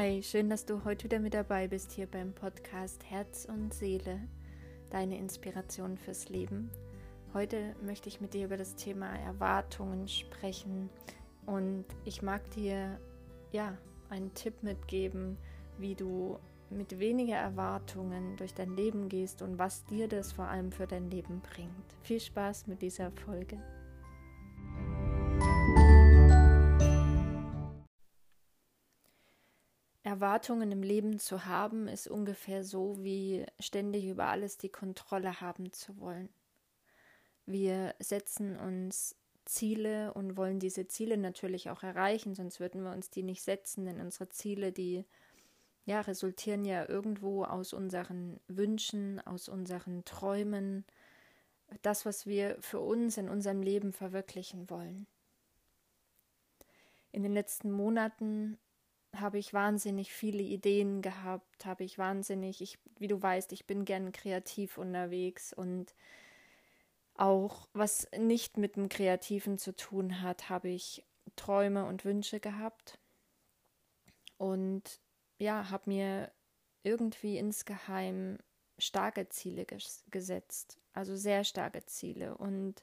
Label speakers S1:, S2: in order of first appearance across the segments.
S1: Hi, schön, dass du heute wieder mit dabei bist hier beim Podcast Herz und Seele, deine Inspiration fürs Leben. Heute möchte ich mit dir über das Thema Erwartungen sprechen und ich mag dir ja einen Tipp mitgeben, wie du mit weniger Erwartungen durch dein Leben gehst und was dir das vor allem für dein Leben bringt. Viel Spaß mit dieser Folge. Erwartungen im Leben zu haben, ist ungefähr so wie ständig über alles die Kontrolle haben zu wollen. Wir setzen uns Ziele und wollen diese Ziele natürlich auch erreichen, sonst würden wir uns die nicht setzen, denn unsere Ziele, die ja, resultieren ja irgendwo aus unseren Wünschen, aus unseren Träumen, das, was wir für uns in unserem Leben verwirklichen wollen. In den letzten Monaten habe ich wahnsinnig viele Ideen gehabt, habe ich wahnsinnig, ich, wie du weißt, ich bin gern kreativ unterwegs und auch was nicht mit dem Kreativen zu tun hat, habe ich Träume und Wünsche gehabt und ja, habe mir irgendwie insgeheim starke Ziele ges gesetzt, also sehr starke Ziele und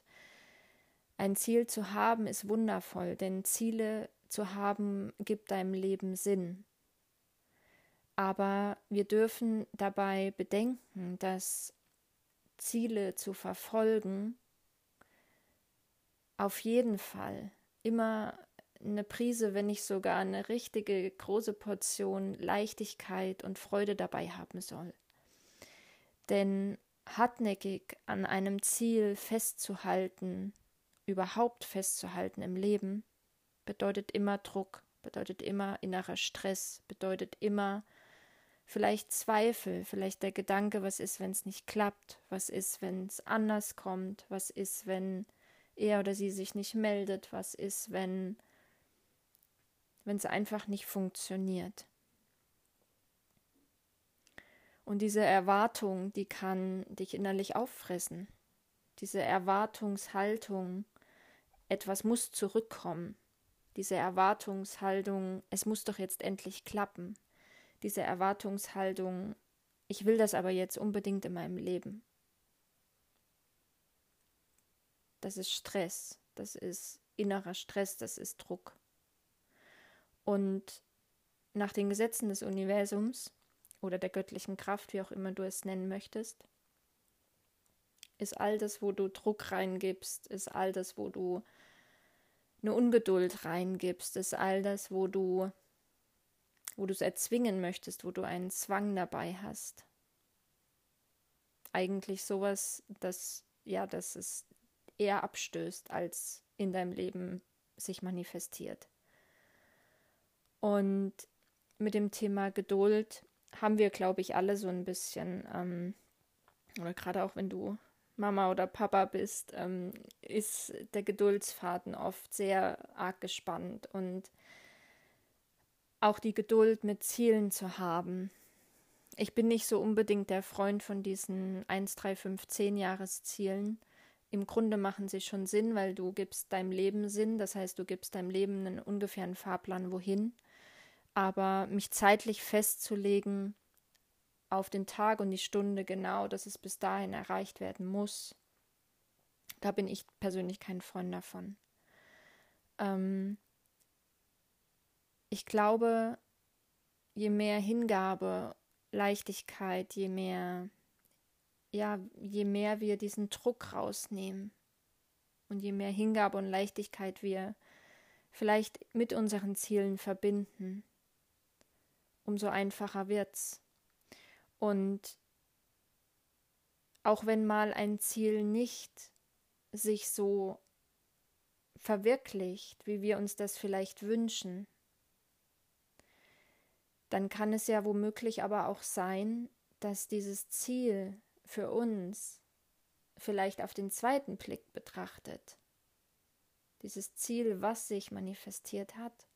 S1: ein Ziel zu haben ist wundervoll, denn Ziele zu haben gibt deinem Leben Sinn. Aber wir dürfen dabei bedenken, dass Ziele zu verfolgen auf jeden Fall immer eine Prise, wenn nicht sogar eine richtige große Portion Leichtigkeit und Freude dabei haben soll. Denn hartnäckig an einem Ziel festzuhalten, überhaupt festzuhalten im Leben, bedeutet immer Druck, bedeutet immer innerer Stress, bedeutet immer vielleicht Zweifel, vielleicht der Gedanke, was ist, wenn es nicht klappt, was ist, wenn es anders kommt, was ist, wenn er oder sie sich nicht meldet, was ist, wenn wenn es einfach nicht funktioniert. Und diese Erwartung, die kann dich innerlich auffressen. Diese Erwartungshaltung, etwas muss zurückkommen, diese Erwartungshaltung, es muss doch jetzt endlich klappen, diese Erwartungshaltung, ich will das aber jetzt unbedingt in meinem Leben. Das ist Stress, das ist innerer Stress, das ist Druck. Und nach den Gesetzen des Universums oder der göttlichen Kraft, wie auch immer du es nennen möchtest, ist all das, wo du Druck reingibst, ist all das, wo du eine Ungeduld reingibst, ist all das, wo du, wo du es erzwingen möchtest, wo du einen Zwang dabei hast. Eigentlich sowas, das, ja, das es eher abstößt, als in deinem Leben sich manifestiert. Und mit dem Thema Geduld haben wir, glaube ich, alle so ein bisschen, ähm, oder gerade auch wenn du Mama oder Papa bist, ähm, ist der Geduldsfaden oft sehr arg gespannt und auch die Geduld mit Zielen zu haben. Ich bin nicht so unbedingt der Freund von diesen 1, 3, 5, 10 Jahreszielen. Im Grunde machen sie schon Sinn, weil du gibst deinem Leben Sinn, das heißt, du gibst deinem Leben einen ungefähren Fahrplan wohin. Aber mich zeitlich festzulegen, auf den Tag und die Stunde genau, dass es bis dahin erreicht werden muss. Da bin ich persönlich kein Freund davon. Ähm ich glaube, je mehr Hingabe, Leichtigkeit, je mehr, ja, je mehr wir diesen Druck rausnehmen und je mehr Hingabe und Leichtigkeit wir vielleicht mit unseren Zielen verbinden, umso einfacher wird's. Und auch wenn mal ein Ziel nicht sich so verwirklicht, wie wir uns das vielleicht wünschen, dann kann es ja womöglich aber auch sein, dass dieses Ziel für uns vielleicht auf den zweiten Blick betrachtet, dieses Ziel, was sich manifestiert hat,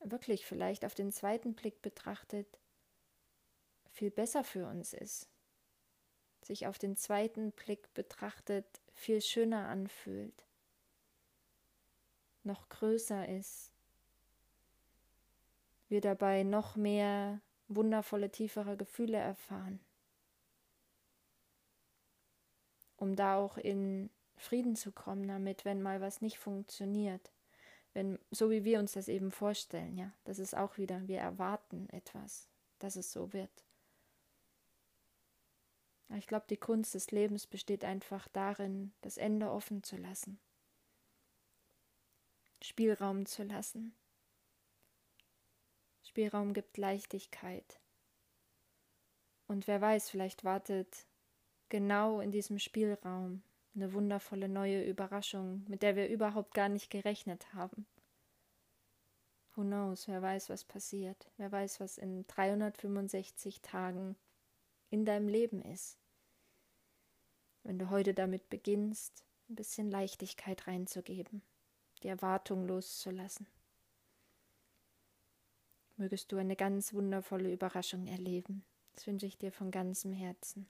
S1: wirklich vielleicht auf den zweiten Blick betrachtet, viel besser für uns ist, sich auf den zweiten Blick betrachtet viel schöner anfühlt, noch größer ist, wir dabei noch mehr wundervolle, tiefere Gefühle erfahren. Um da auch in Frieden zu kommen damit, wenn mal was nicht funktioniert. Wenn, so wie wir uns das eben vorstellen, ja, das ist auch wieder, wir erwarten etwas, dass es so wird. Ich glaube, die Kunst des Lebens besteht einfach darin, das Ende offen zu lassen, Spielraum zu lassen. Spielraum gibt Leichtigkeit. Und wer weiß, vielleicht wartet genau in diesem Spielraum eine wundervolle neue Überraschung, mit der wir überhaupt gar nicht gerechnet haben. Who knows, wer weiß, was passiert, wer weiß, was in 365 Tagen in deinem Leben ist. Wenn du heute damit beginnst, ein bisschen Leichtigkeit reinzugeben, die Erwartung loszulassen. Mögest du eine ganz wundervolle Überraschung erleben. Das wünsche ich dir von ganzem Herzen.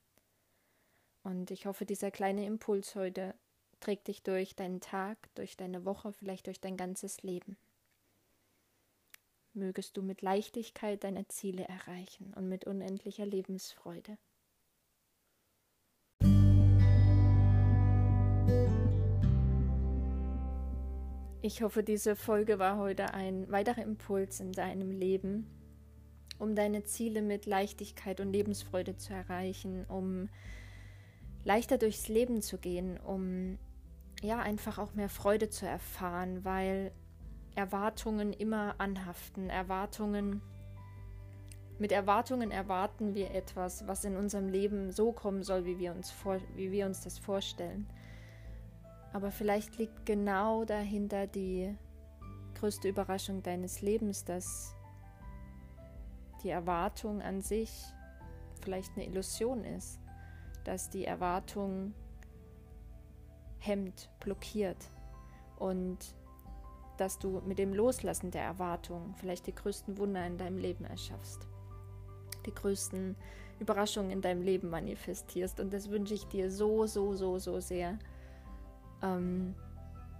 S1: Und ich hoffe, dieser kleine Impuls heute trägt dich durch deinen Tag, durch deine Woche, vielleicht durch dein ganzes Leben. Mögest du mit Leichtigkeit deine Ziele erreichen und mit unendlicher Lebensfreude. Ich hoffe, diese Folge war heute ein weiterer Impuls in deinem Leben, um deine Ziele mit Leichtigkeit und Lebensfreude zu erreichen, um leichter durchs Leben zu gehen, um ja einfach auch mehr Freude zu erfahren, weil Erwartungen immer anhaften. Erwartungen mit Erwartungen erwarten wir etwas, was in unserem Leben so kommen soll, wie wir uns vor, wie wir uns das vorstellen. Aber vielleicht liegt genau dahinter die größte Überraschung deines Lebens, dass die Erwartung an sich vielleicht eine Illusion ist dass die Erwartung hemmt, blockiert und dass du mit dem Loslassen der Erwartung vielleicht die größten Wunder in deinem Leben erschaffst, die größten Überraschungen in deinem Leben manifestierst. Und das wünsche ich dir so, so, so, so sehr. Ähm,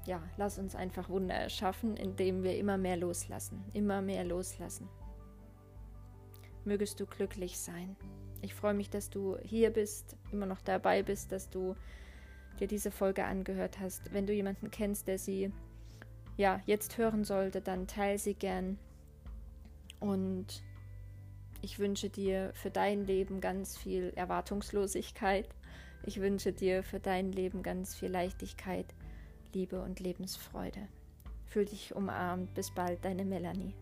S1: ja, lass uns einfach Wunder erschaffen, indem wir immer mehr loslassen, immer mehr loslassen. Mögest du glücklich sein. Ich freue mich, dass du hier bist, immer noch dabei bist, dass du dir diese Folge angehört hast. Wenn du jemanden kennst, der sie ja jetzt hören sollte, dann teile sie gern. Und ich wünsche dir für dein Leben ganz viel Erwartungslosigkeit. Ich wünsche dir für dein Leben ganz viel Leichtigkeit, Liebe und Lebensfreude. Fühl dich umarmt. Bis bald, deine Melanie.